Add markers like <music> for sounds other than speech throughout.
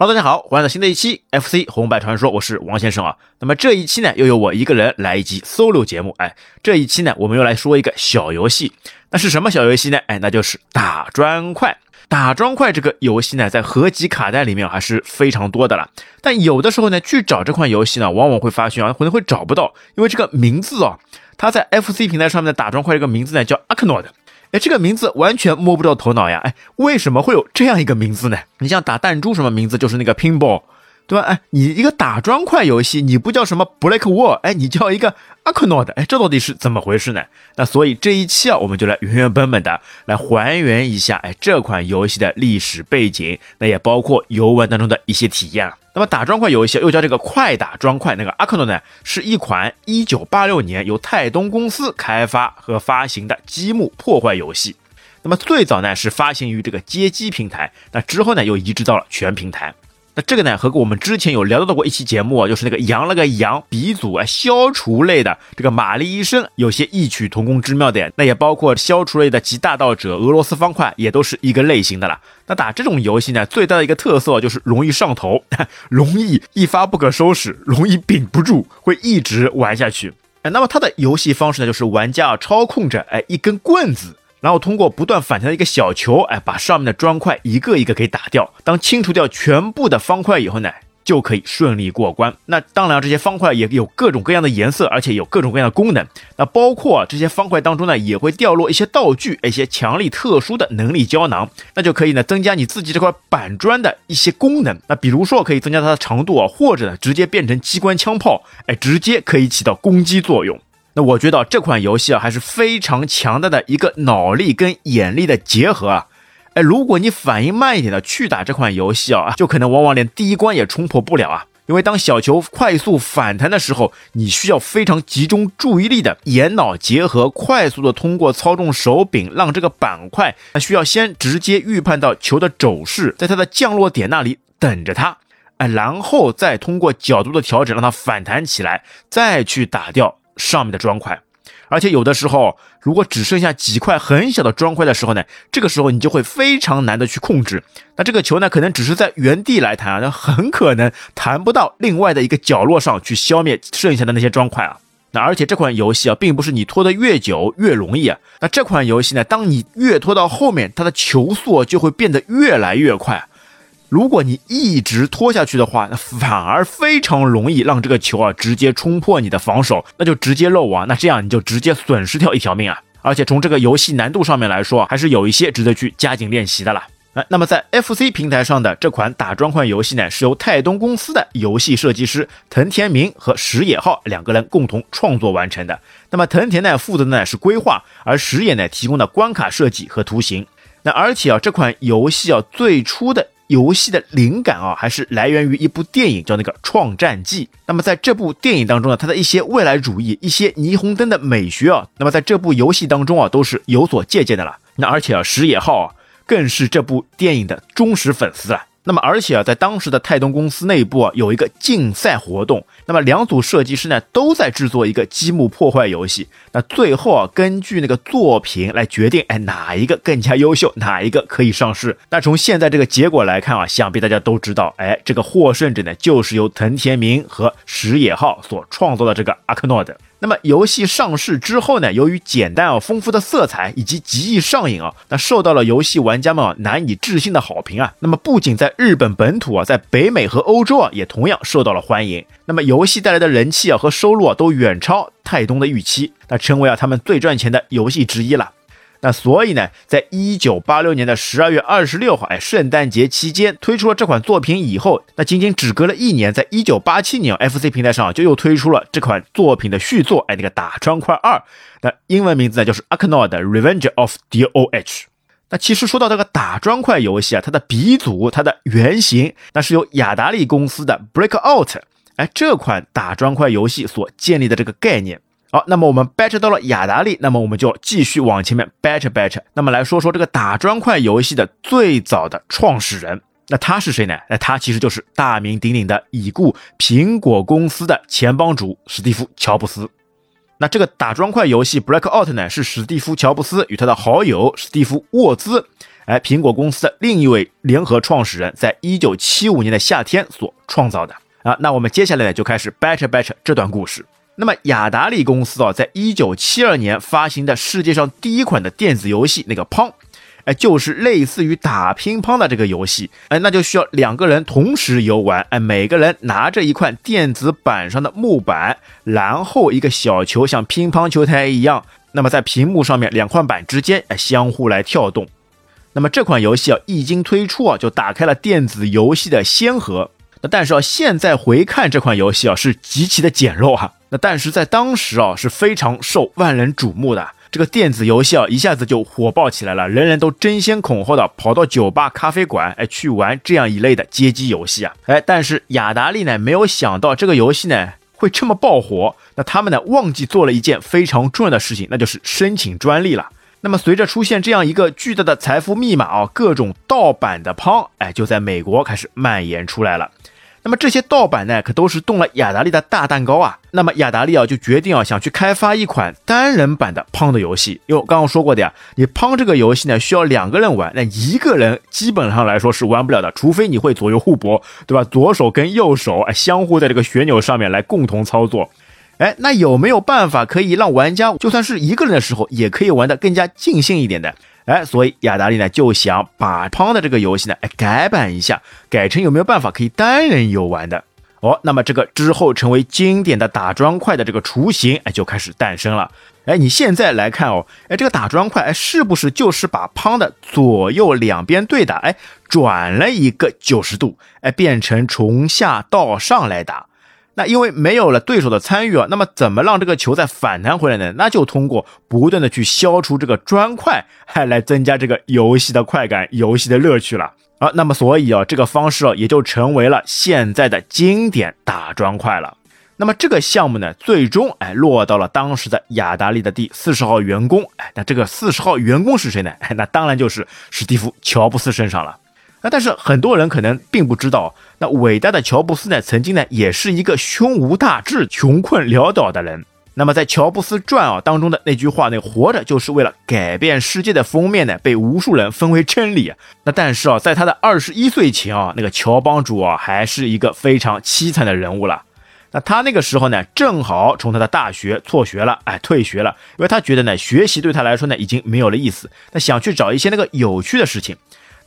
好大家好，欢迎来到新的一期 FC 红白传说，我是王先生啊。那么这一期呢，又由我一个人来一集 solo 节目。哎，这一期呢，我们又来说一个小游戏。那是什么小游戏呢？哎，那就是打砖块。打砖块这个游戏呢，在合集卡带里面还是非常多的了。但有的时候呢，去找这款游戏呢，往往会发现啊，可能会找不到，因为这个名字啊，它在 FC 平台上面的打砖块这个名字呢，叫 a k n o d 哎，这个名字完全摸不着头脑呀！哎，为什么会有这样一个名字呢？你像打弹珠什么名字，就是那个 pinball，对吧？哎，你一个打砖块游戏，你不叫什么 Black Wall，哎，你叫一个 a q u a n o d 哎，这到底是怎么回事呢？那所以这一期啊，我们就来原原本本的来还原一下，哎，这款游戏的历史背景，那也包括游玩当中的一些体验。那么打砖块游戏又叫这个快打砖块，那个 a k n o 呢，是一款1986年由泰东公司开发和发行的积木破坏游戏。那么最早呢是发行于这个街机平台，那之后呢又移植到了全平台。那这个呢和我们之前有聊到过一期节目啊，就是那个羊了个羊鼻祖啊，消除类的这个玛丽医生有些异曲同工之妙的。那也包括消除类的集大盗者俄罗斯方块，也都是一个类型的了。那打这种游戏呢，最大的一个特色就是容易上头，容易一发不可收拾，容易顶不住，会一直玩下去。哎，那么它的游戏方式呢，就是玩家操控着哎一根棍子。然后通过不断反弹的一个小球，哎，把上面的砖块一个一个给打掉。当清除掉全部的方块以后呢，就可以顺利过关。那当然，这些方块也有各种各样的颜色，而且有各种各样的功能。那包括这些方块当中呢，也会掉落一些道具，一些强力特殊的能力胶囊，那就可以呢增加你自己这块板砖的一些功能。那比如说可以增加它的长度啊，或者呢直接变成机关枪炮，哎，直接可以起到攻击作用。那我觉得这款游戏啊还是非常强大的一个脑力跟眼力的结合啊，哎，如果你反应慢一点的去打这款游戏啊，就可能往往连第一关也冲破不了啊。因为当小球快速反弹的时候，你需要非常集中注意力的眼脑结合，快速的通过操纵手柄让这个板块，那需要先直接预判到球的走势，在它的降落点那里等着它，哎，然后再通过角度的调整让它反弹起来，再去打掉。上面的砖块，而且有的时候，如果只剩下几块很小的砖块的时候呢，这个时候你就会非常难的去控制。那这个球呢，可能只是在原地来弹啊，那很可能弹不到另外的一个角落上去消灭剩下的那些砖块啊。那而且这款游戏啊，并不是你拖得越久越容易啊。那这款游戏呢，当你越拖到后面，它的球速就会变得越来越快。如果你一直拖下去的话，那反而非常容易让这个球啊直接冲破你的防守，那就直接漏网，那这样你就直接损失掉一条命啊！而且从这个游戏难度上面来说，还是有一些值得去加紧练习的啦。哎，那么在 FC 平台上的这款打砖块游戏呢，是由泰东公司的游戏设计师藤田明和石野浩两个人共同创作完成的。那么藤田呢负责的呢是规划，而石野呢提供的关卡设计和图形。那而且啊，这款游戏啊最初的。游戏的灵感啊，还是来源于一部电影，叫那个《创战记》。那么在这部电影当中呢，它的一些未来主义、一些霓虹灯的美学啊，那么在这部游戏当中啊，都是有所借鉴的了。那而且啊，石野浩啊，更是这部电影的忠实粉丝啊。那么，而且啊，在当时的泰东公司内部啊，有一个竞赛活动。那么，两组设计师呢，都在制作一个积木破坏游戏。那最后啊，根据那个作品来决定，哎，哪一个更加优秀，哪一个可以上市。那从现在这个结果来看啊，想必大家都知道，哎，这个获胜者呢，就是由藤田明和石野浩所创作的这个阿克诺德。那么游戏上市之后呢，由于简单啊、丰富的色彩以及极易上瘾啊，那受到了游戏玩家们啊难以置信的好评啊。那么不仅在日本本土啊，在北美和欧洲啊，也同样受到了欢迎。那么游戏带来的人气啊和收入啊，都远超泰东的预期，那成为啊他们最赚钱的游戏之一了。那所以呢，在一九八六年的十二月二十六号，哎，圣诞节期间推出了这款作品以后，那仅仅只隔了一年，在一九八七年，FC 平台上就又推出了这款作品的续作，哎，那个打砖块二，那英文名字呢就是 a k n o d Revenge of DOH。那其实说到这个打砖块游戏啊，它的鼻祖，它的原型，那是由雅达利公司的 Breakout，哎，这款打砖块游戏所建立的这个概念。好，那么我们 batch 到了雅达利，那么我们就继续往前面 batch batch。那么来说说这个打砖块游戏的最早的创始人，那他是谁呢？那他其实就是大名鼎鼎的已故苹果公司的前帮主史蒂夫·乔布斯。那这个打砖块游戏 Breakout 呢，是史蒂夫·乔布斯与他的好友史蒂夫·沃兹哎，苹果公司的另一位联合创始人，在一九七五年的夏天所创造的啊。那我们接下来呢，就开始掰扯掰扯这段故事。那么雅达利公司啊，在一九七二年发行的世界上第一款的电子游戏，那个乓，哎，就是类似于打乒乓的这个游戏，哎，那就需要两个人同时游玩，哎，每个人拿着一块电子板上的木板，然后一个小球像乒乓球台一样，那么在屏幕上面两块板之间，哎，相互来跳动。那么这款游戏啊，一经推出啊，就打开了电子游戏的先河。那但是啊，现在回看这款游戏啊，是极其的简陋哈。那但是在当时啊，是非常受万人瞩目的这个电子游戏啊，一下子就火爆起来了，人人都争先恐后的跑到酒吧、咖啡馆哎去玩这样一类的街机游戏啊。哎，但是雅达利呢，没有想到这个游戏呢会这么爆火。那他们呢忘记做了一件非常重要的事情，那就是申请专利了。那么随着出现这样一个巨大的财富密码啊，各种盗版的 p o n 哎就在美国开始蔓延出来了。那么这些盗版呢，可都是动了雅达利的大蛋糕啊。那么雅达利啊，就决定啊，想去开发一款单人版的胖的游戏。因为刚刚说过的呀，你胖这个游戏呢，需要两个人玩，那一个人基本上来说是玩不了的，除非你会左右互搏，对吧？左手跟右手哎，相互在这个旋钮上面来共同操作。哎，那有没有办法可以让玩家就算是一个人的时候，也可以玩得更加尽兴一点的？哎，所以雅达利呢就想把胖的这个游戏呢，哎改版一下，改成有没有办法可以单人游玩的哦。那么这个之后成为经典的打砖块的这个雏形，哎就开始诞生了。哎，你现在来看哦，哎这个打砖块，哎是不是就是把胖的左右两边对打，哎转了一个九十度，哎变成从下到上来打。那因为没有了对手的参与啊，那么怎么让这个球再反弹回来呢？那就通过不断的去消除这个砖块，还来增加这个游戏的快感、游戏的乐趣了啊。那么所以啊，这个方式啊，也就成为了现在的经典打砖块了。那么这个项目呢，最终哎落到了当时的雅达利的第四十号员工哎，那这个四十号员工是谁呢？哎，那当然就是史蒂夫·乔布斯身上了。那但是很多人可能并不知道，那伟大的乔布斯呢，曾经呢也是一个胸无大志、穷困潦倒的人。那么在《乔布斯传》啊当中的那句话，那活着就是为了改变世界的封面呢，被无数人封为真理。那但是啊，在他的二十一岁前啊，那个乔帮主啊还是一个非常凄惨的人物了。那他那个时候呢，正好从他的大学辍学了，哎，退学了，因为他觉得呢，学习对他来说呢已经没有了意思，他想去找一些那个有趣的事情。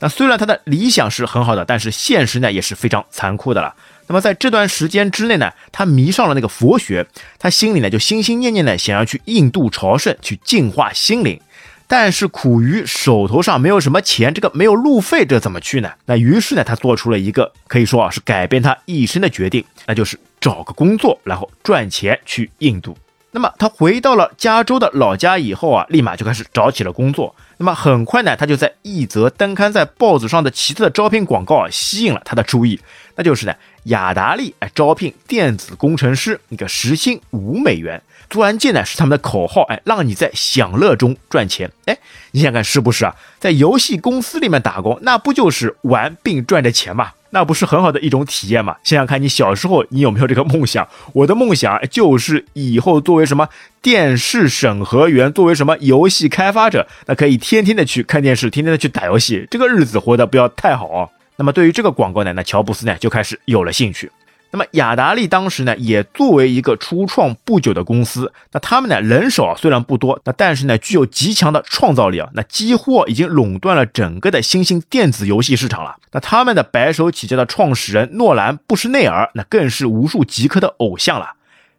那虽然他的理想是很好的，但是现实呢也是非常残酷的了。那么在这段时间之内呢，他迷上了那个佛学，他心里呢就心心念念的想要去印度朝圣，去净化心灵。但是苦于手头上没有什么钱，这个没有路费，这怎么去呢？那于是呢，他做出了一个可以说啊是改变他一生的决定，那就是找个工作，然后赚钱去印度。那么他回到了加州的老家以后啊，立马就开始找起了工作。那么很快呢，他就在一则登刊在报纸上的奇特的招聘广告啊，吸引了他的注意。那就是呢，雅达利哎招聘电子工程师，那个时薪五美元，做按键呢是他们的口号，哎，让你在享乐中赚钱。哎，你想看是不是啊？在游戏公司里面打工，那不就是玩并赚着钱吗？那不是很好的一种体验吗？想想看你小时候你有没有这个梦想？我的梦想就是以后作为什么电视审核员，作为什么游戏开发者，那可以天天的去看电视，天天的去打游戏，这个日子活得不要太好哦。那么对于这个广告呢，那乔布斯呢就开始有了兴趣。那么雅达利当时呢，也作为一个初创不久的公司，那他们呢人手啊虽然不多，那但是呢具有极强的创造力啊，那几乎已经垄断了整个的新兴电子游戏市场了。那他们的白手起家的创始人诺兰布什内尔，那更是无数极客的偶像了。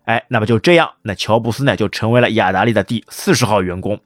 哎，那么就这样，那乔布斯呢就成为了雅达利的第四十号员工。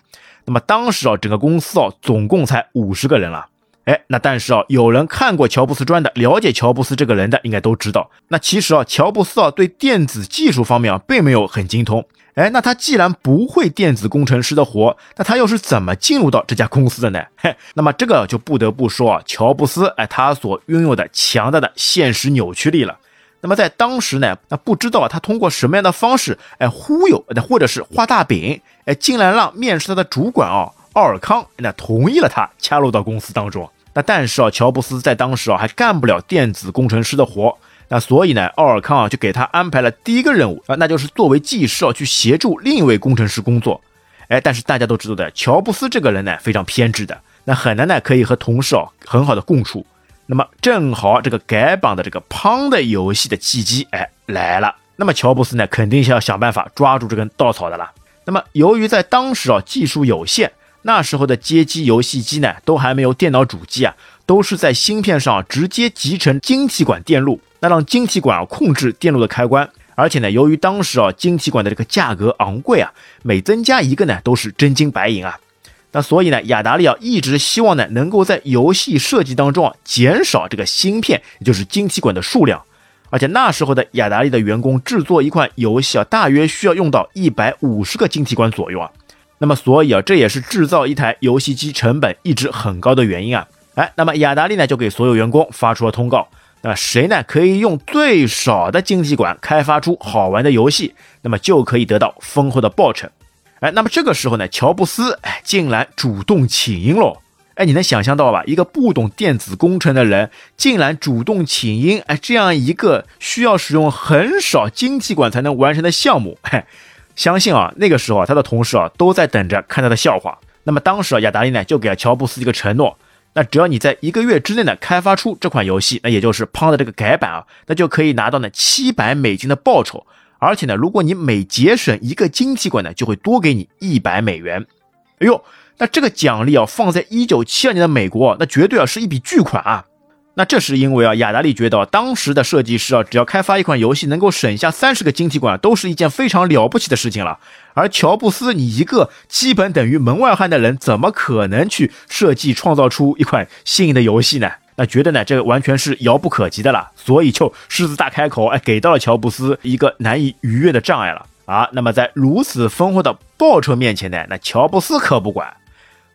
那么当时啊，整个公司啊总共才五十个人了。哎，那但是啊，有人看过乔布斯传的，了解乔布斯这个人的，应该都知道。那其实啊，乔布斯啊，对电子技术方面啊，并没有很精通。哎，那他既然不会电子工程师的活，那他又是怎么进入到这家公司的呢？嘿，<laughs> 那么这个就不得不说啊，乔布斯哎，他所拥有的强大的现实扭曲力了。那么在当时呢，那不知道他通过什么样的方式哎忽悠，或者是画大饼，哎，竟然让面试他的主管啊奥尔康那同意了他加入到公司当中。那但是啊，乔布斯在当时啊还干不了电子工程师的活，那所以呢，奥尔康啊就给他安排了第一个任务啊，那就是作为技师啊去协助另一位工程师工作。哎，但是大家都知道的，乔布斯这个人呢非常偏执的，那很难呢可以和同事哦很好的共处。那么正好这个改版的这个 Pond 游戏的契机哎来了，那么乔布斯呢肯定是要想办法抓住这根稻草的了。那么由于在当时啊技术有限，那时候的街机游戏机呢都还没有电脑主机啊，都是在芯片上直接集成晶体管电路，那让晶体管控制电路的开关。而且呢，由于当时啊晶体管的这个价格昂贵啊，每增加一个呢都是真金白银啊。那所以呢，雅达利啊一直希望呢能够在游戏设计当中啊减少这个芯片，也就是晶体管的数量。而且那时候的雅达利的员工制作一款游戏啊，大约需要用到一百五十个晶体管左右啊。那么所以啊，这也是制造一台游戏机成本一直很高的原因啊。哎，那么雅达利呢就给所有员工发出了通告。那谁呢？可以用最少的晶体管开发出好玩的游戏，那么就可以得到丰厚的报酬。哎，那么这个时候呢，乔布斯哎竟然主动请缨喽！哎，你能想象到吧？一个不懂电子工程的人，竟然主动请缨！哎，这样一个需要使用很少晶体管才能完成的项目，嘿，相信啊，那个时候啊，他的同事啊都在等着看他的笑话。那么当时啊，亚达利呢就给了乔布斯一个承诺。那只要你在一个月之内呢开发出这款游戏，那也就是 Pong 的这个改版啊，那就可以拿到呢七百美金的报酬，而且呢，如果你每节省一个晶体管呢，就会多给你一百美元。哎呦，那这个奖励啊，放在一九七二年的美国，那绝对啊是一笔巨款啊。那这是因为啊，雅达利觉得当时的设计师啊，只要开发一款游戏能够省下三十个晶体管，都是一件非常了不起的事情了。而乔布斯，你一个基本等于门外汉的人，怎么可能去设计创造出一款新颖的游戏呢？那觉得呢，这个完全是遥不可及的了，所以就狮子大开口，哎，给到了乔布斯一个难以逾越的障碍了啊。那么在如此丰厚的报酬面前呢，那乔布斯可不管。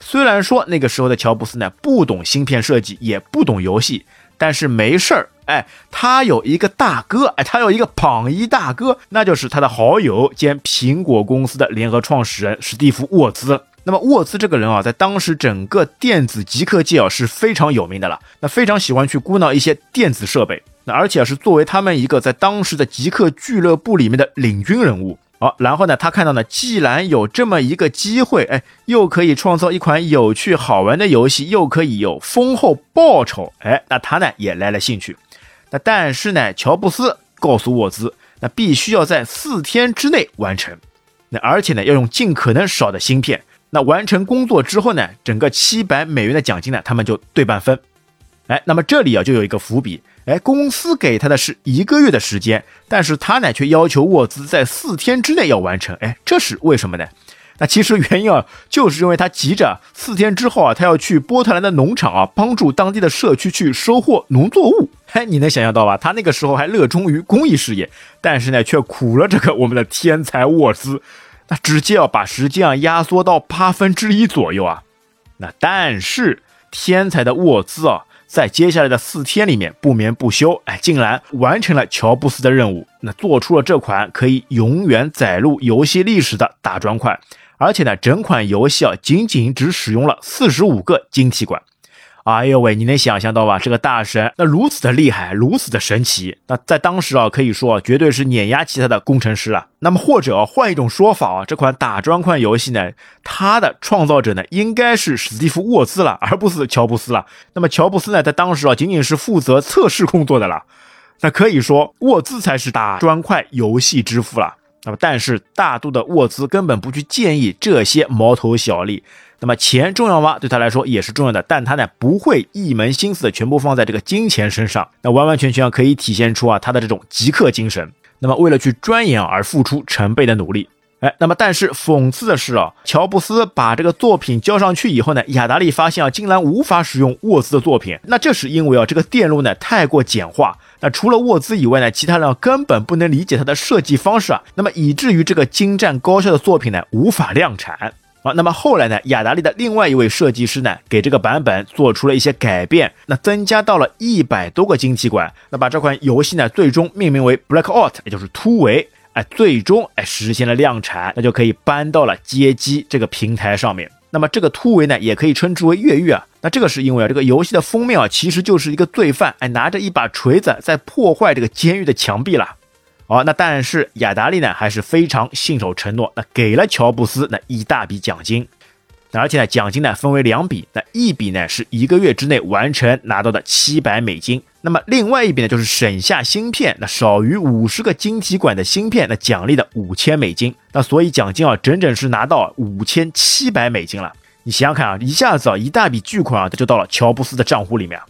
虽然说那个时候的乔布斯呢不懂芯片设计，也不懂游戏，但是没事儿，哎，他有一个大哥，哎，他有一个榜一大哥，那就是他的好友兼苹果公司的联合创始人史蒂夫沃兹。那么沃兹这个人啊，在当时整个电子极客界啊是非常有名的了，那非常喜欢去鼓捣一些电子设备，那而且是作为他们一个在当时的极客俱乐部里面的领军人物。好，然后呢，他看到呢，既然有这么一个机会，哎，又可以创造一款有趣好玩的游戏，又可以有丰厚报酬，哎，那他呢也来了兴趣。那但是呢，乔布斯告诉沃兹，那必须要在四天之内完成，那而且呢要用尽可能少的芯片。那完成工作之后呢，整个七百美元的奖金呢，他们就对半分。哎，那么这里啊就有一个伏笔。哎，公司给他的是一个月的时间，但是他呢却要求沃兹在四天之内要完成。哎，这是为什么呢？那其实原因啊，就是因为他急着四天之后啊，他要去波特兰的农场啊，帮助当地的社区去收获农作物。哎，你能想象到吧？他那个时候还热衷于公益事业，但是呢，却苦了这个我们的天才沃兹，那直接要把时间啊压缩到八分之一左右啊。那但是天才的沃兹啊。在接下来的四天里面不眠不休，哎，竟然完成了乔布斯的任务，那做出了这款可以永远载入游戏历史的大砖块，而且呢，整款游戏啊仅仅只使用了四十五个晶体管。哎呦喂，你能想象到吧？这个大神那如此的厉害，如此的神奇，那在当时啊，可以说绝对是碾压其他的工程师了。那么或者换一种说法啊，这款打砖块游戏呢，它的创造者呢，应该是史蒂夫沃兹了，而不是乔布斯了。那么乔布斯呢，在当时啊，仅仅是负责测试工作的了。那可以说沃兹才是打砖块游戏之父了。那么但是大度的沃兹根本不去建议这些毛头小利。那么钱重要吗？对他来说也是重要的，但他呢不会一门心思的全部放在这个金钱身上，那完完全全可以体现出啊他的这种极客精神。那么为了去钻研而付出成倍的努力，哎，那么但是讽刺的是啊，乔布斯把这个作品交上去以后呢，雅达利发现啊竟然无法使用沃兹的作品，那这是因为啊这个电路呢太过简化，那除了沃兹以外呢，其他人根本不能理解它的设计方式啊，那么以至于这个精湛高效的作品呢无法量产。啊，那么后来呢？雅达利的另外一位设计师呢，给这个版本做出了一些改变，那增加到了一百多个晶体管，那把这款游戏呢，最终命名为 Blackout，也就是突围，哎，最终哎实现了量产，那就可以搬到了街机这个平台上面。那么这个突围呢，也可以称之为越狱啊。那这个是因为啊，这个游戏的封面啊，其实就是一个罪犯，哎，拿着一把锤子在破坏这个监狱的墙壁了。好，那但是雅达利呢还是非常信守承诺，那给了乔布斯那一大笔奖金。而且呢，奖金呢分为两笔，那一笔呢是一个月之内完成拿到的七百美金，那么另外一笔呢就是省下芯片，那少于五十个晶体管的芯片，那奖励的五千美金。那所以奖金啊，整整是拿到五千七百美金了。你想想看啊，一下子啊一大笔巨款啊，它就到了乔布斯的账户里面。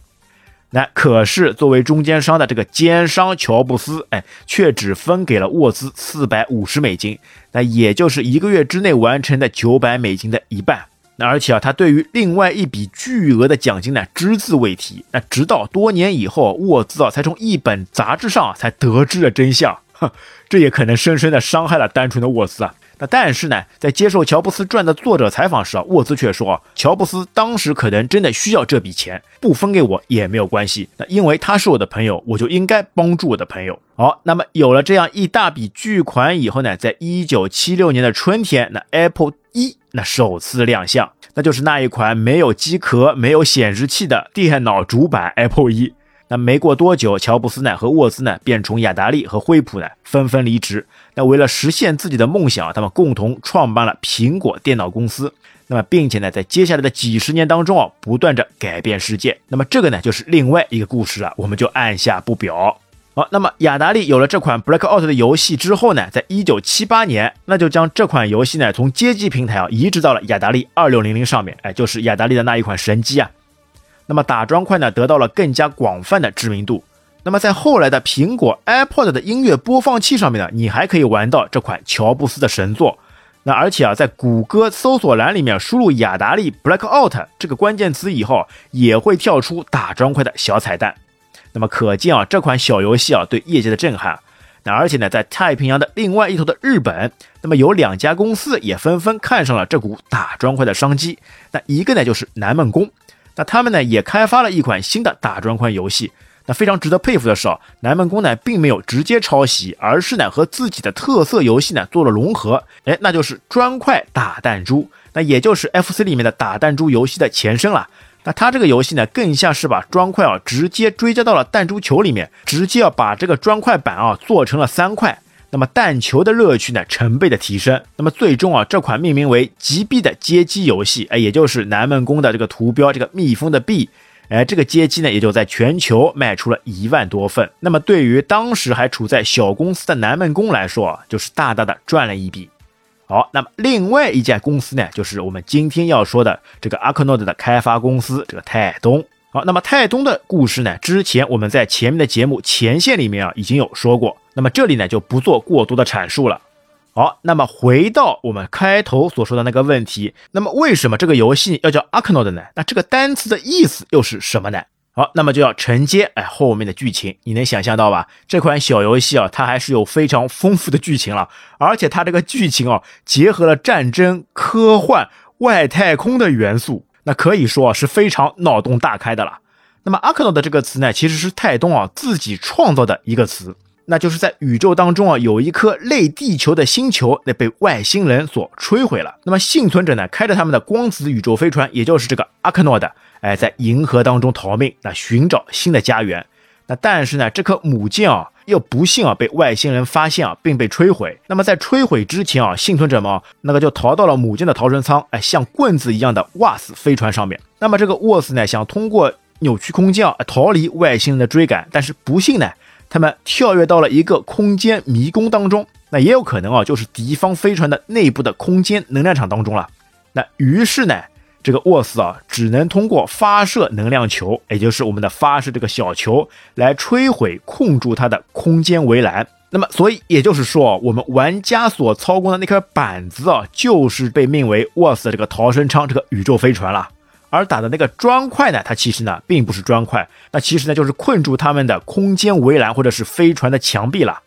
那可是作为中间商的这个奸商乔布斯，哎，却只分给了沃兹四百五十美金，那也就是一个月之内完成的九百美金的一半。那而且啊，他对于另外一笔巨额的奖金呢，只字未提。那直到多年以后，沃兹啊才从一本杂志上才得知了真相。哼，这也可能深深的伤害了单纯的沃兹啊。那但是呢，在接受《乔布斯传》的作者采访时啊，沃兹却说，乔布斯当时可能真的需要这笔钱，不分给我也没有关系。那因为他是我的朋友，我就应该帮助我的朋友。好，那么有了这样一大笔巨款以后呢，在一九七六年的春天，那 Apple 一。那首次亮相，那就是那一款没有机壳、没有显示器的电脑主板 Apple 一。那没过多久，乔布斯呢和沃兹呢便从雅达利和惠普呢纷纷离职。那为了实现自己的梦想，他们共同创办了苹果电脑公司。那么，并且呢，在接下来的几十年当中啊，不断着改变世界。那么，这个呢就是另外一个故事了，我们就按下不表。好，那么雅达利有了这款 Blackout 的游戏之后呢，在一九七八年，那就将这款游戏呢从街机平台啊移植到了雅达利二六零零上面，哎，就是雅达利的那一款神机啊。那么打砖块呢得到了更加广泛的知名度。那么在后来的苹果 iPod 的音乐播放器上面呢，你还可以玩到这款乔布斯的神作。那而且啊，在谷歌搜索栏里面输入雅达利 Blackout 这个关键词以后，也会跳出打砖块的小彩蛋。那么可见啊，这款小游戏啊对业界的震撼。那而且呢，在太平洋的另外一头的日本，那么有两家公司也纷纷看上了这股打砖块的商机。那一个呢就是南梦宫，那他们呢也开发了一款新的打砖块游戏。那非常值得佩服的是啊，南梦宫呢并没有直接抄袭，而是呢和自己的特色游戏呢做了融合。哎，那就是砖块打弹珠，那也就是 FC 里面的打弹珠游戏的前身了。那它这个游戏呢，更像是把砖块啊直接追加到了弹珠球里面，直接要把这个砖块板啊做成了三块，那么弹球的乐趣呢成倍的提升。那么最终啊，这款命名为《极币》的街机游戏，哎，也就是南梦宫的这个图标，这个蜜蜂的币，哎，这个街机呢也就在全球卖出了一万多份。那么对于当时还处在小公司的南梦宫来说啊，就是大大的赚了一笔。好，那么另外一家公司呢，就是我们今天要说的这个 Arknode 的开发公司，这个泰东。好，那么泰东的故事呢，之前我们在前面的节目前线里面啊已经有说过，那么这里呢就不做过多的阐述了。好，那么回到我们开头所说的那个问题，那么为什么这个游戏要叫 Arknode 呢？那这个单词的意思又是什么呢？好，那么就要承接哎后面的剧情，你能想象到吧？这款小游戏啊，它还是有非常丰富的剧情了，而且它这个剧情啊，结合了战争、科幻、外太空的元素，那可以说是非常脑洞大开的了。那么阿克诺的这个词呢，其实是泰东啊自己创造的一个词，那就是在宇宙当中啊有一颗类地球的星球，那被外星人所摧毁了。那么幸存者呢，开着他们的光子宇宙飞船，也就是这个阿克诺的。哎，在银河当中逃命，那寻找新的家园。那但是呢，这颗母舰啊，又不幸啊被外星人发现啊，并被摧毁。那么在摧毁之前啊，幸存者们啊那个就逃到了母舰的逃生舱，哎，像棍子一样的沃斯飞船上面。那么这个沃斯呢，想通过扭曲空间啊逃离外星人的追赶，但是不幸呢，他们跳跃到了一个空间迷宫当中。那也有可能啊，就是敌方飞船的内部的空间能量场当中了。那于是呢。这个沃斯啊，只能通过发射能量球，也就是我们的发射这个小球，来摧毁控住它的空间围栏。那么，所以也就是说，我们玩家所操控的那块板子啊，就是被命为沃斯的这个逃生舱，这个宇宙飞船了。而打的那个砖块呢，它其实呢，并不是砖块，那其实呢，就是困住他们的空间围栏或者是飞船的墙壁了。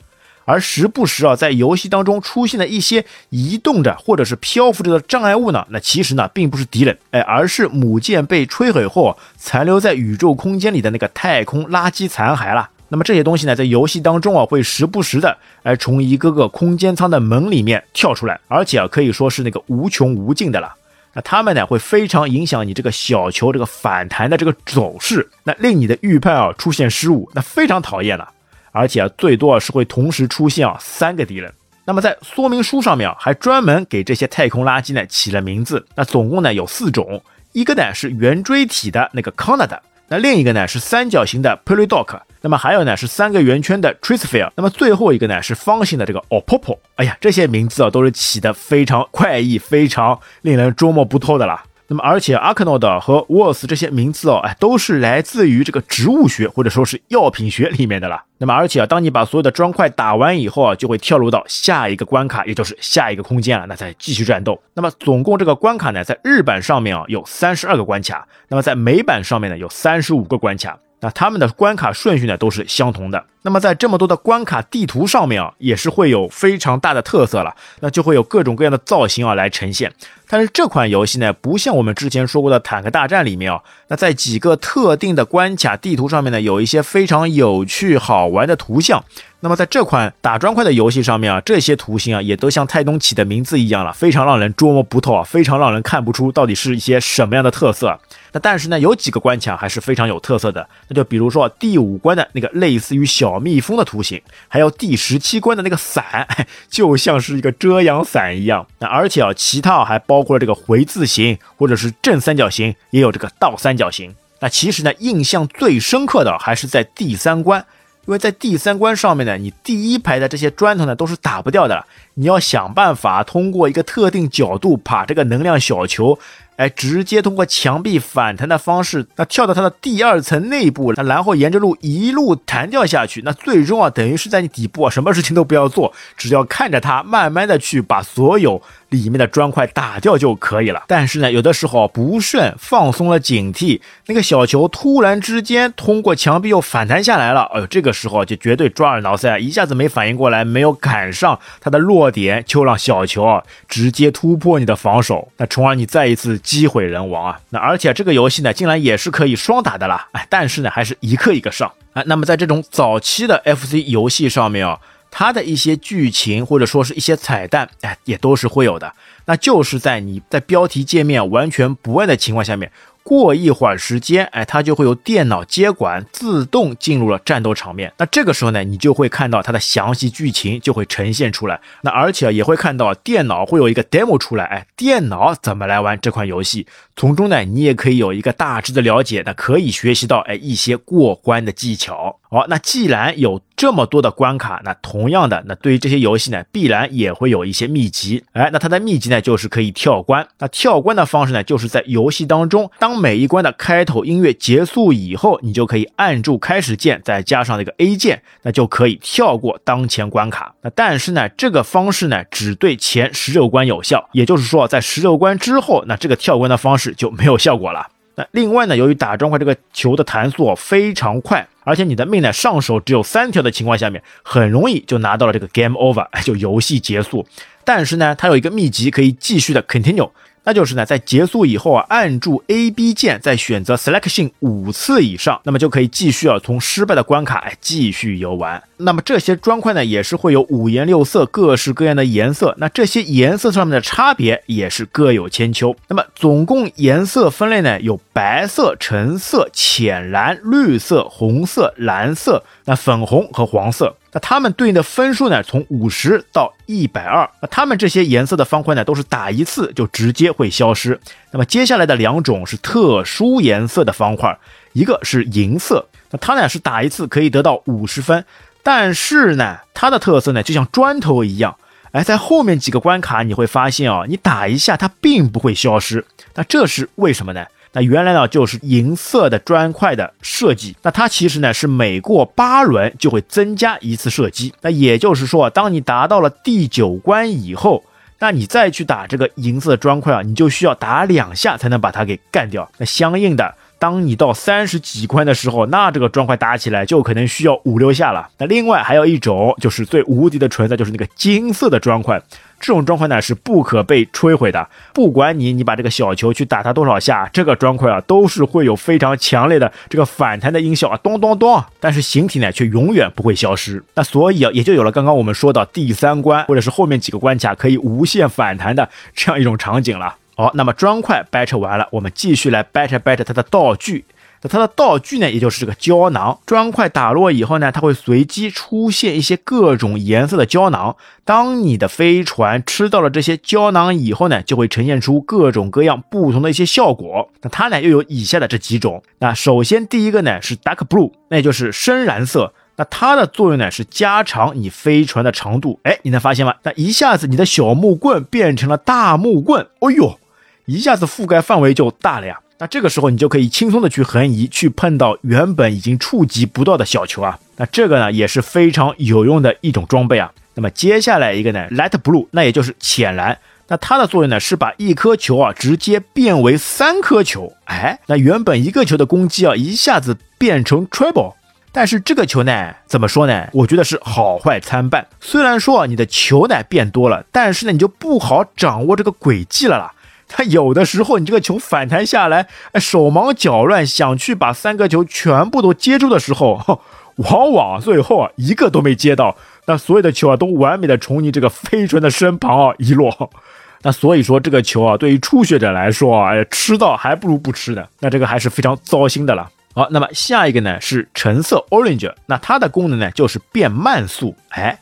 而时不时啊，在游戏当中出现的一些移动着或者是漂浮着的障碍物呢，那其实呢并不是敌人，哎，而是母舰被摧毁后残留在宇宙空间里的那个太空垃圾残骸了。那么这些东西呢，在游戏当中啊，会时不时的哎从一个个空间舱的门里面跳出来，而且啊可以说是那个无穷无尽的了。那他们呢会非常影响你这个小球这个反弹的这个走势，那令你的预判啊出现失误，那非常讨厌了。而且啊，最多啊是会同时出现啊三个敌人。那么在说明书上面啊，还专门给这些太空垃圾呢起了名字。那总共呢有四种，一个呢是圆锥体的那个 Canada，那另一个呢是三角形的 Peridoc，那么还有呢是三个圆圈的 Trisphere，那么最后一个呢是方形的这个 Opopo。哎呀，这些名字啊都是起的非常怪异、非常令人捉摸不透的啦。那么，而且阿克诺德和沃斯这些名字哦，哎，都是来自于这个植物学或者说是药品学里面的了。那么，而且啊，当你把所有的砖块打完以后啊，就会跳入到下一个关卡，也就是下一个空间了，那再继续战斗。那么，总共这个关卡呢，在日版上面啊有三十二个关卡，那么在美版上面呢有三十五个关卡。那他们的关卡顺序呢都是相同的。那么在这么多的关卡地图上面啊，也是会有非常大的特色了。那就会有各种各样的造型啊来呈现。但是这款游戏呢，不像我们之前说过的坦克大战里面啊，那在几个特定的关卡地图上面呢，有一些非常有趣好玩的图像。那么在这款打砖块的游戏上面啊，这些图形啊也都像泰东起的名字一样了，非常让人捉摸不透啊，非常让人看不出到底是一些什么样的特色。那但是呢，有几个关卡还是非常有特色的，那就比如说第五关的那个类似于小蜜蜂的图形，还有第十七关的那个伞，<laughs> 就像是一个遮阳伞一样。那而且啊，其他还包括了这个回字形，或者是正三角形，也有这个倒三角形。那其实呢，印象最深刻的还是在第三关。因为在第三关上面呢，你第一排的这些砖头呢都是打不掉的，你要想办法通过一个特定角度把这个能量小球。哎，直接通过墙壁反弹的方式，那跳到它的第二层内部，那然后沿着路一路弹掉下去，那最终啊，等于是在你底部啊，什么事情都不要做，只要看着它慢慢的去把所有里面的砖块打掉就可以了。但是呢，有的时候不慎放松了警惕，那个小球突然之间通过墙壁又反弹下来了，哎呦，这个时候就绝对抓耳挠腮，一下子没反应过来，没有赶上它的落点，就让小球啊直接突破你的防守，那从而你再一次。机毁人亡啊！那而且这个游戏呢，竟然也是可以双打的啦！哎，但是呢，还是一个一个上啊。那么在这种早期的 FC 游戏上面啊，它的一些剧情或者说是一些彩蛋，哎，也都是会有的。那就是在你在标题界面完全不问的情况下面。过一会儿时间，哎，它就会由电脑接管，自动进入了战斗场面。那这个时候呢，你就会看到它的详细剧情就会呈现出来。那而且也会看到电脑会有一个 demo 出来，哎，电脑怎么来玩这款游戏？从中呢，你也可以有一个大致的了解，那可以学习到哎一些过关的技巧。好，那既然有这么多的关卡，那同样的，那对于这些游戏呢，必然也会有一些秘籍。哎，那它的秘籍呢，就是可以跳关。那跳关的方式呢，就是在游戏当中，当每一关的开头音乐结束以后，你就可以按住开始键，再加上那个 A 键，那就可以跳过当前关卡。那但是呢，这个方式呢，只对前十六关有效，也就是说，在十六关之后，那这个跳关的方式就没有效果了。那另外呢，由于打砖块这个球的弹速非常快，而且你的命呢上手只有三条的情况下面，很容易就拿到了这个 game over，<laughs> 就游戏结束。但是呢，它有一个秘籍可以继续的 continue。那就是呢，在结束以后啊，按住 A B 键，再选择 Selection 五次以上，那么就可以继续啊，从失败的关卡哎继续游玩。那么这些砖块呢，也是会有五颜六色、各式各样的颜色。那这些颜色上面的差别也是各有千秋。那么总共颜色分类呢，有白色、橙色、浅蓝、绿色、红色、蓝色、那粉红和黄色。那它们对应的分数呢，从五十到一百二。那它们这些颜色的方块呢，都是打一次就直接会消失。那么接下来的两种是特殊颜色的方块，一个是银色，那它呢是打一次可以得到五十分，但是呢，它的特色呢就像砖头一样，哎，在后面几个关卡你会发现啊，你打一下它并不会消失。那这是为什么呢？那原来呢就是银色的砖块的设计，那它其实呢是每过八轮就会增加一次射击，那也就是说，当你达到了第九关以后，那你再去打这个银色砖块啊，你就需要打两下才能把它给干掉。那相应的，当你到三十几关的时候，那这个砖块打起来就可能需要五六下了。那另外还有一种就是最无敌的存在，就是那个金色的砖块。这种砖块呢是不可被摧毁的，不管你你把这个小球去打它多少下，这个砖块啊都是会有非常强烈的这个反弹的音效啊，咚咚咚。但是形体呢却永远不会消失。那所以啊也就有了刚刚我们说到第三关或者是后面几个关卡可以无限反弹的这样一种场景了。好，那么砖块掰扯完了，我们继续来掰扯掰扯它的道具。那它的道具呢，也就是这个胶囊。砖块打落以后呢，它会随机出现一些各种颜色的胶囊。当你的飞船吃到了这些胶囊以后呢，就会呈现出各种各样不同的一些效果。那它呢，又有以下的这几种。那首先第一个呢是 dark blue，那就是深蓝色。那它的作用呢是加长你飞船的长度。哎，你能发现吗？那一下子你的小木棍变成了大木棍。哦呦，一下子覆盖范围就大了呀。那这个时候你就可以轻松的去横移，去碰到原本已经触及不到的小球啊。那这个呢也是非常有用的一种装备啊。那么接下来一个呢，light blue，那也就是浅蓝。那它的作用呢是把一颗球啊直接变为三颗球。哎，那原本一个球的攻击啊一下子变成 triple。但是这个球呢怎么说呢？我觉得是好坏参半。虽然说啊你的球呢变多了，但是呢你就不好掌握这个轨迹了啦。他有的时候，你这个球反弹下来，哎，手忙脚乱，想去把三个球全部都接住的时候，<laughs> 往往最后啊一个都没接到，那所有的球啊都完美的从你这个飞船的身旁啊遗落。<laughs> 那所以说这个球啊，对于初学者来说啊，吃到还不如不吃的，那这个还是非常糟心的了。好，那么下一个呢是橙色 orange，那它的功能呢就是变慢速，哎。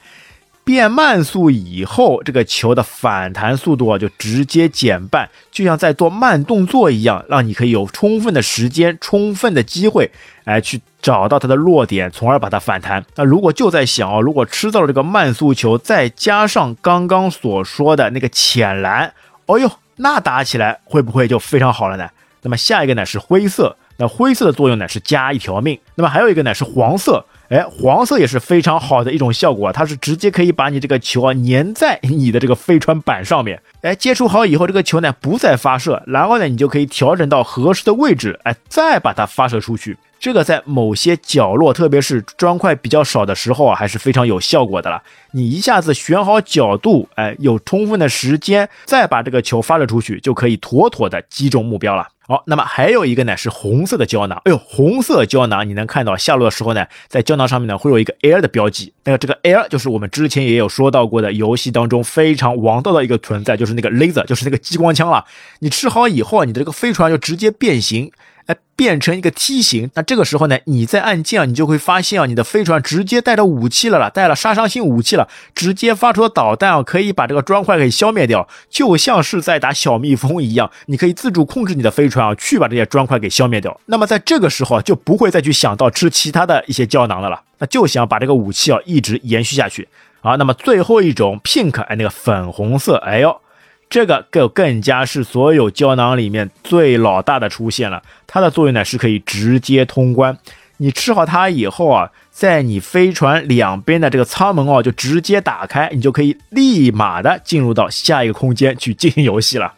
变慢速以后，这个球的反弹速度啊就直接减半，就像在做慢动作一样，让你可以有充分的时间、充分的机会，哎，去找到它的落点，从而把它反弹。那如果就在想啊，如果吃到了这个慢速球，再加上刚刚所说的那个浅蓝，哦呦，那打起来会不会就非常好了呢？那么下一个呢是灰色，那灰色的作用呢是加一条命。那么还有一个呢是黄色。哎，黄色也是非常好的一种效果，它是直接可以把你这个球啊粘在你的这个飞船板上面。哎，接触好以后，这个球呢不再发射，然后呢你就可以调整到合适的位置，哎，再把它发射出去。这个在某些角落，特别是砖块比较少的时候啊，还是非常有效果的了。你一下子选好角度，哎，有充分的时间，再把这个球发射出去，就可以妥妥的击中目标了。好，那么还有一个呢，是红色的胶囊。哎呦，红色胶囊，你能看到下落的时候呢，在胶囊上面呢会有一个 L 的标记。那个这个 L 就是我们之前也有说到过的，游戏当中非常王道的一个存在，就是那个 laser，就是那个激光枪了。你吃好以后，你的这个飞船就直接变形。哎，变成一个梯形，那这个时候呢，你再按键啊，你就会发现啊，你的飞船直接带着武器了啦，带了杀伤性武器了，直接发出的导弹啊，可以把这个砖块给消灭掉，就像是在打小蜜蜂一样，你可以自主控制你的飞船啊，去把这些砖块给消灭掉。那么在这个时候，就不会再去想到吃其他的一些胶囊的了，那就想把这个武器啊一直延续下去啊。那么最后一种 pink，哎，那个粉红色，哎呦。这个更更加是所有胶囊里面最老大的出现了，它的作用呢是可以直接通关。你吃好它以后啊，在你飞船两边的这个舱门哦，就直接打开，你就可以立马的进入到下一个空间去进行游戏了。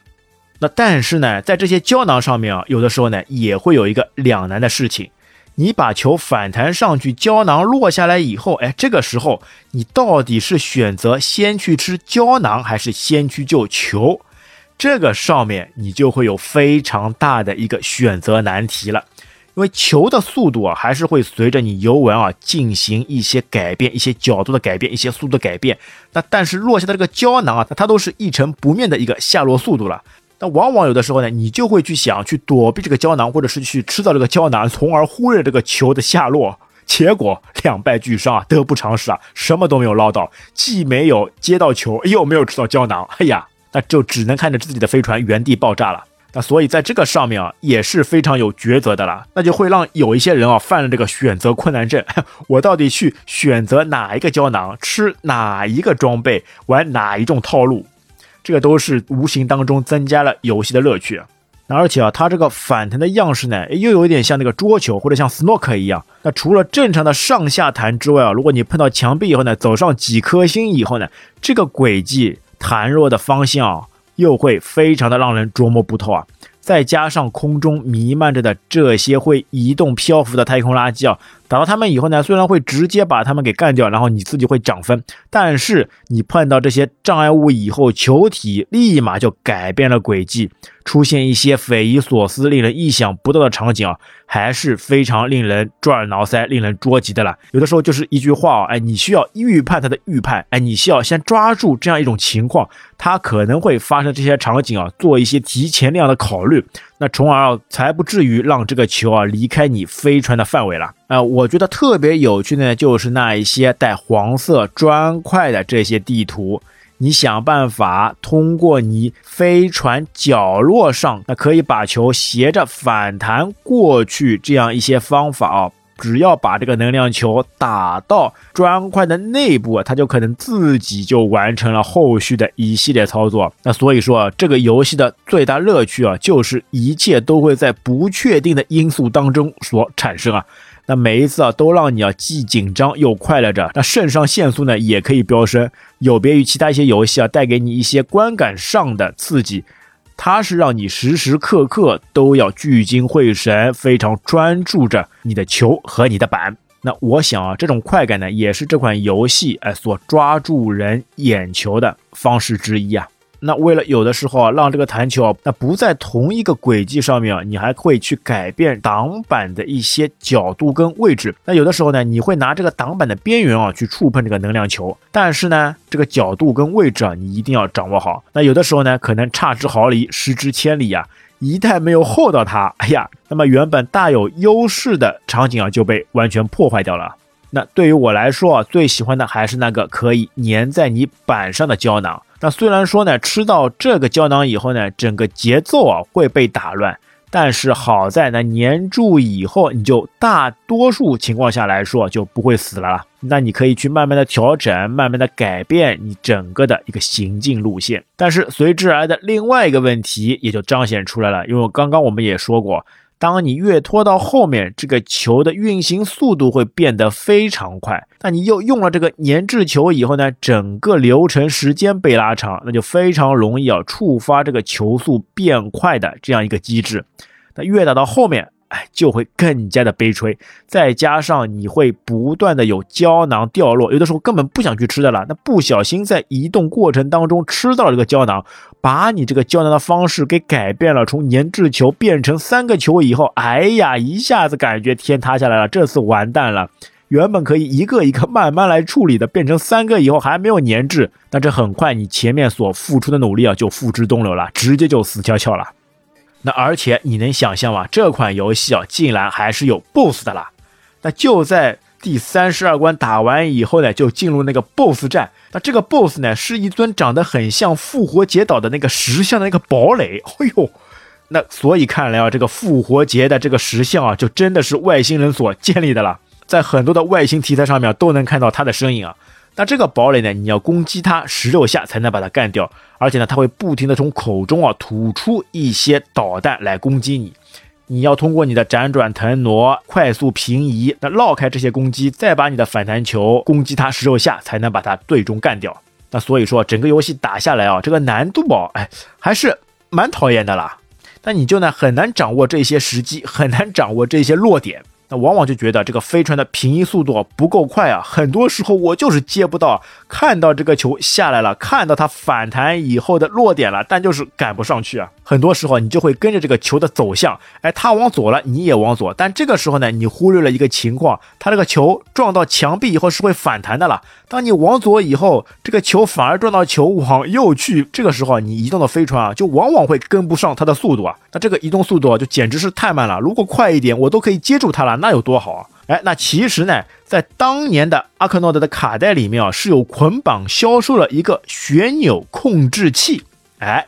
那但是呢，在这些胶囊上面啊，有的时候呢也会有一个两难的事情。你把球反弹上去，胶囊落下来以后，哎，这个时候你到底是选择先去吃胶囊，还是先去救球？这个上面你就会有非常大的一个选择难题了。因为球的速度啊，还是会随着你游玩啊进行一些改变，一些角度的改变，一些速度的改变。那但是落下的这个胶囊啊，它它都是一成不变的一个下落速度了。但往往有的时候呢，你就会去想去躲避这个胶囊，或者是去吃到这个胶囊，从而忽略这个球的下落，结果两败俱伤啊，得不偿失啊，什么都没有捞到，既没有接到球，又没有吃到胶囊，哎呀，那就只能看着自己的飞船原地爆炸了。那所以在这个上面啊，也是非常有抉择的了，那就会让有一些人啊犯了这个选择困难症，<laughs> 我到底去选择哪一个胶囊，吃哪一个装备，玩哪一种套路？这个都是无形当中增加了游戏的乐趣，那而且啊，它这个反弹的样式呢，又有一点像那个桌球或者像 snook 一样。那除了正常的上下弹之外啊，如果你碰到墙壁以后呢，走上几颗星以后呢，这个轨迹弹落的方向又会非常的让人琢磨不透啊。再加上空中弥漫着的这些会移动漂浮的太空垃圾啊。打到他们以后呢，虽然会直接把他们给干掉，然后你自己会涨分，但是你碰到这些障碍物以后，球体立马就改变了轨迹，出现一些匪夷所思、令人意想不到的场景啊，还是非常令人抓耳挠腮、令人捉急的了。有的时候就是一句话啊，哎，你需要预判它的预判，哎，你需要先抓住这样一种情况，它可能会发生这些场景啊，做一些提前量的考虑，那从而才不至于让这个球啊离开你飞船的范围了。啊，我觉得特别有趣的呢，就是那一些带黄色砖块的这些地图，你想办法通过你飞船角落上，那可以把球斜着反弹过去，这样一些方法啊。只要把这个能量球打到砖块的内部，它就可能自己就完成了后续的一系列操作。那所以说啊，这个游戏的最大乐趣啊，就是一切都会在不确定的因素当中所产生啊。那每一次啊，都让你啊既紧张又快乐着。那肾上腺素呢，也可以飙升，有别于其他一些游戏啊，带给你一些观感上的刺激。它是让你时时刻刻都要聚精会神，非常专注着你的球和你的板。那我想啊，这种快感呢，也是这款游戏哎所抓住人眼球的方式之一啊。那为了有的时候啊，让这个弹球啊那不在同一个轨迹上面啊，你还会去改变挡板的一些角度跟位置。那有的时候呢，你会拿这个挡板的边缘啊去触碰这个能量球，但是呢，这个角度跟位置啊，你一定要掌握好。那有的时候呢，可能差之毫厘，失之千里啊，一旦没有厚到它，哎呀，那么原本大有优势的场景啊就被完全破坏掉了。那对于我来说啊，最喜欢的还是那个可以粘在你板上的胶囊。那虽然说呢，吃到这个胶囊以后呢，整个节奏啊会被打乱，但是好在呢，粘住以后，你就大多数情况下来说就不会死了啦。那你可以去慢慢的调整，慢慢的改变你整个的一个行进路线。但是随之而来的另外一个问题也就彰显出来了，因为刚刚我们也说过。当你越拖到后面，这个球的运行速度会变得非常快。那你又用了这个粘滞球以后呢，整个流程时间被拉长，那就非常容易啊触发这个球速变快的这样一个机制。那越打到后面。哎，就会更加的悲催，再加上你会不断的有胶囊掉落，有的时候根本不想去吃的了，那不小心在移动过程当中吃到了这个胶囊，把你这个胶囊的方式给改变了，从粘滞球变成三个球以后，哎呀，一下子感觉天塌下来了，这次完蛋了，原本可以一个一个慢慢来处理的，变成三个以后还没有粘滞，那这很快你前面所付出的努力啊就付之东流了，直接就死翘翘了。那而且你能想象吗？这款游戏啊，竟然还是有 BOSS 的啦！那就在第三十二关打完以后呢，就进入那个 BOSS 战。那这个 BOSS 呢，是一尊长得很像复活节岛的那个石像的那个堡垒。哎呦，那所以看来啊，这个复活节的这个石像啊，就真的是外星人所建立的了。在很多的外星题材上面都能看到它的身影啊。那这个堡垒呢，你要攻击它十六下才能把它干掉，而且呢，它会不停的从口中啊吐出一些导弹来攻击你。你要通过你的辗转腾挪、快速平移，那绕开这些攻击，再把你的反弹球攻击它十六下，才能把它最终干掉。那所以说，整个游戏打下来啊，这个难度啊，哎，还是蛮讨厌的啦。那你就呢很难掌握这些时机，很难掌握这些落点。那往往就觉得这个飞船的平移速度不够快啊，很多时候我就是接不到，看到这个球下来了，看到它反弹以后的落点了，但就是赶不上去啊。很多时候你就会跟着这个球的走向，哎，它往左了，你也往左，但这个时候呢，你忽略了一个情况，它这个球撞到墙壁以后是会反弹的了。当你往左以后，这个球反而撞到球往右去，这个时候你移动的飞船啊，就往往会跟不上它的速度啊。那这个移动速度啊，就简直是太慢了。如果快一点，我都可以接住它了。那有多好啊！哎，那其实呢，在当年的阿克诺德的卡带里面啊，是有捆绑销售了一个旋钮控制器。哎，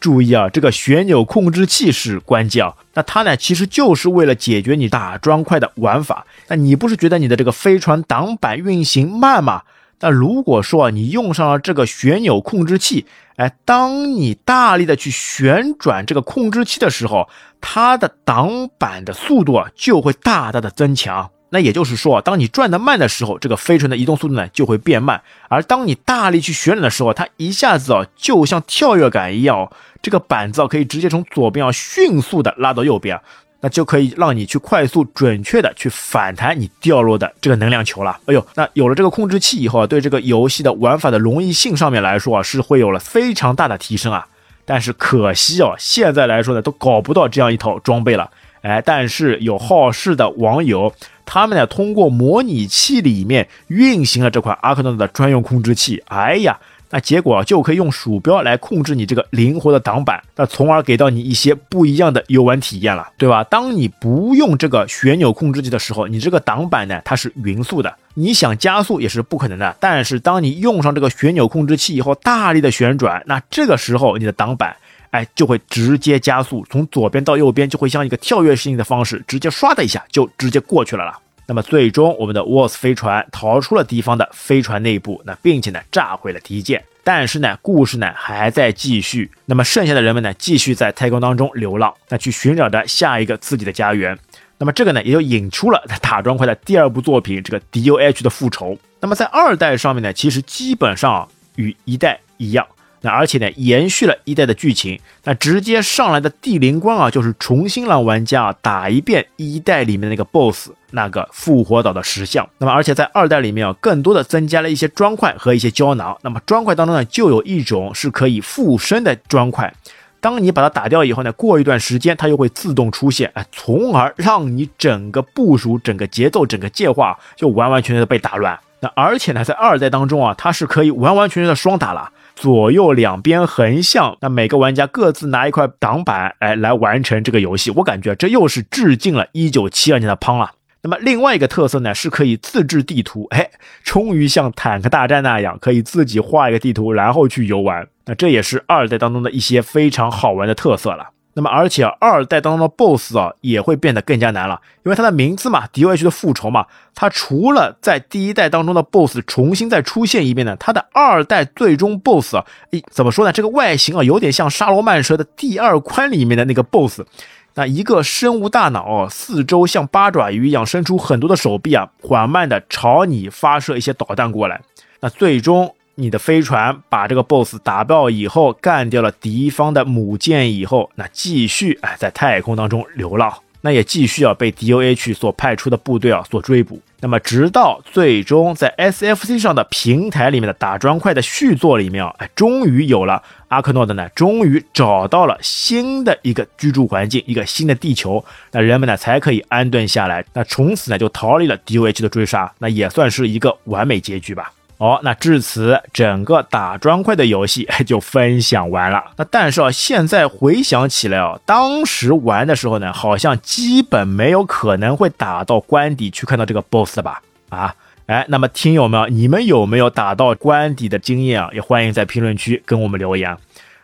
注意啊，这个旋钮控制器是关键啊。那它呢，其实就是为了解决你打砖块的玩法。那你不是觉得你的这个飞船挡板运行慢吗？那如果说你用上了这个旋钮控制器，哎，当你大力的去旋转这个控制器的时候，它的挡板的速度啊就会大大的增强。那也就是说，当你转的慢的时候，这个飞船的移动速度呢就会变慢；而当你大力去旋转的时候，它一下子啊就像跳跃感一样，这个板子啊可以直接从左边啊迅速的拉到右边。那就可以让你去快速准确的去反弹你掉落的这个能量球了。哎呦，那有了这个控制器以后啊，对这个游戏的玩法的容易性上面来说啊，是会有了非常大的提升啊。但是可惜哦，现在来说呢，都搞不到这样一套装备了。哎，但是有好事的网友，他们呢通过模拟器里面运行了这款阿克诺的专用控制器。哎呀。那结果就可以用鼠标来控制你这个灵活的挡板，那从而给到你一些不一样的游玩体验了，对吧？当你不用这个旋钮控制器的时候，你这个挡板呢它是匀速的，你想加速也是不可能的。但是当你用上这个旋钮控制器以后，大力的旋转，那这个时候你的挡板。哎，就会直接加速，从左边到右边就会像一个跳跃式的方式，直接唰的一下就直接过去了啦。那么最终，我们的沃斯飞船逃出了敌方的飞船内部，那并且呢炸毁了敌舰。但是呢，故事呢还在继续。那么剩下的人们呢，继续在太空当中流浪，那去寻找着下一个自己的家园。那么这个呢，也就引出了塔砖块的第二部作品这个 DOH 的复仇。那么在二代上面呢，其实基本上与一代一样。那而且呢，延续了一代的剧情，那直接上来的第零关啊，就是重新让玩家啊打一遍一代里面那个 BOSS，那个复活岛的石像。那么而且在二代里面啊，更多的增加了一些砖块和一些胶囊。那么砖块当中呢，就有一种是可以附身的砖块，当你把它打掉以后呢，过一段时间它又会自动出现，哎，从而让你整个部署、整个节奏、整个界划就完完全全的被打乱。那而且呢，在二代当中啊，它是可以完完全全的双打了。左右两边横向，那每个玩家各自拿一块挡板，哎，来完成这个游戏。我感觉这又是致敬了1972年的《Pong》了。那么另外一个特色呢，是可以自制地图，哎，终于像坦克大战那样，可以自己画一个地图，然后去游玩。那这也是二代当中的一些非常好玩的特色了。那么，而且二代当中的 BOSS 啊，也会变得更加难了，因为它的名字嘛，DOH 的复仇嘛，它除了在第一代当中的 BOSS 重新再出现一遍呢，它的二代最终 BOSS 啊，诶，怎么说呢？这个外形啊，有点像沙罗曼蛇的第二宽里面的那个 BOSS，那一个身无大脑，四周像八爪鱼一样伸出很多的手臂啊，缓慢的朝你发射一些导弹过来，那最终。你的飞船把这个 BOSS 打爆以后，干掉了敌方的母舰以后，那继续哎在太空当中流浪，那也继续要被 DOH 所派出的部队啊所追捕。那么直到最终在 SFC 上的平台里面的打砖块的续作里面啊，哎，终于有了阿克诺德呢，终于找到了新的一个居住环境，一个新的地球，那人们呢才可以安顿下来，那从此呢就逃离了 DOH 的追杀，那也算是一个完美结局吧。好，那至此整个打砖块的游戏 <laughs> 就分享完了。那但是啊，现在回想起来啊，当时玩的时候呢，好像基本没有可能会打到关底去看到这个 BOSS 吧？啊，哎，那么听友们，你们有没有打到关底的经验啊？也欢迎在评论区跟我们留言。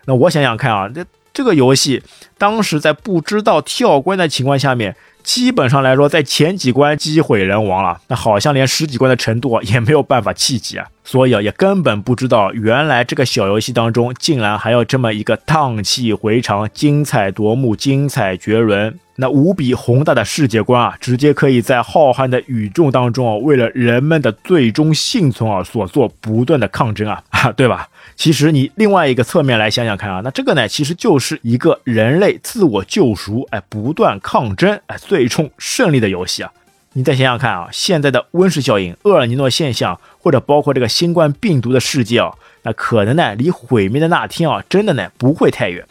那我想想看啊，这这个游戏当时在不知道跳关的情况下面。基本上来说，在前几关机毁人亡了，那好像连十几关的程度也没有办法企及啊，所以啊，也根本不知道原来这个小游戏当中竟然还有这么一个荡气回肠、精彩夺目、精彩绝伦。那无比宏大的世界观啊，直接可以在浩瀚的宇宙当中啊，为了人们的最终幸存而，所做不断的抗争啊，<laughs> 啊，对吧？其实你另外一个侧面来想想看啊，那这个呢，其实就是一个人类自我救赎，哎，不断抗争，哎，最终胜利的游戏啊。你再想想看啊，现在的温室效应、厄尔尼诺现象，或者包括这个新冠病毒的世界啊，那可能呢，离毁灭的那天啊，真的呢，不会太远。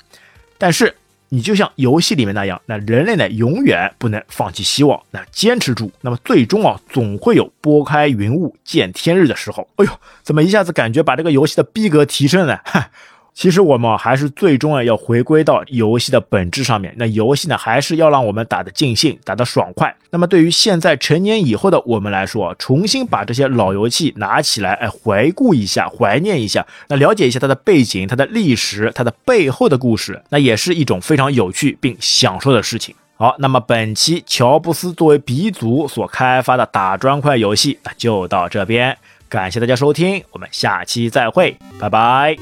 但是。你就像游戏里面那样，那人类呢永远不能放弃希望，那坚持住，那么最终啊总会有拨开云雾见天日的时候。哎呦，怎么一下子感觉把这个游戏的逼格提升了？哈。<laughs> 其实我们还是最终啊要回归到游戏的本质上面。那游戏呢，还是要让我们打得尽兴，打得爽快。那么对于现在成年以后的我们来说，重新把这些老游戏拿起来，哎，回顾一下，怀念一下，那了解一下它的背景、它的历史、它的背后的故事，那也是一种非常有趣并享受的事情。好，那么本期乔布斯作为鼻祖所开发的打砖块游戏，那就到这边。感谢大家收听，我们下期再会，拜拜。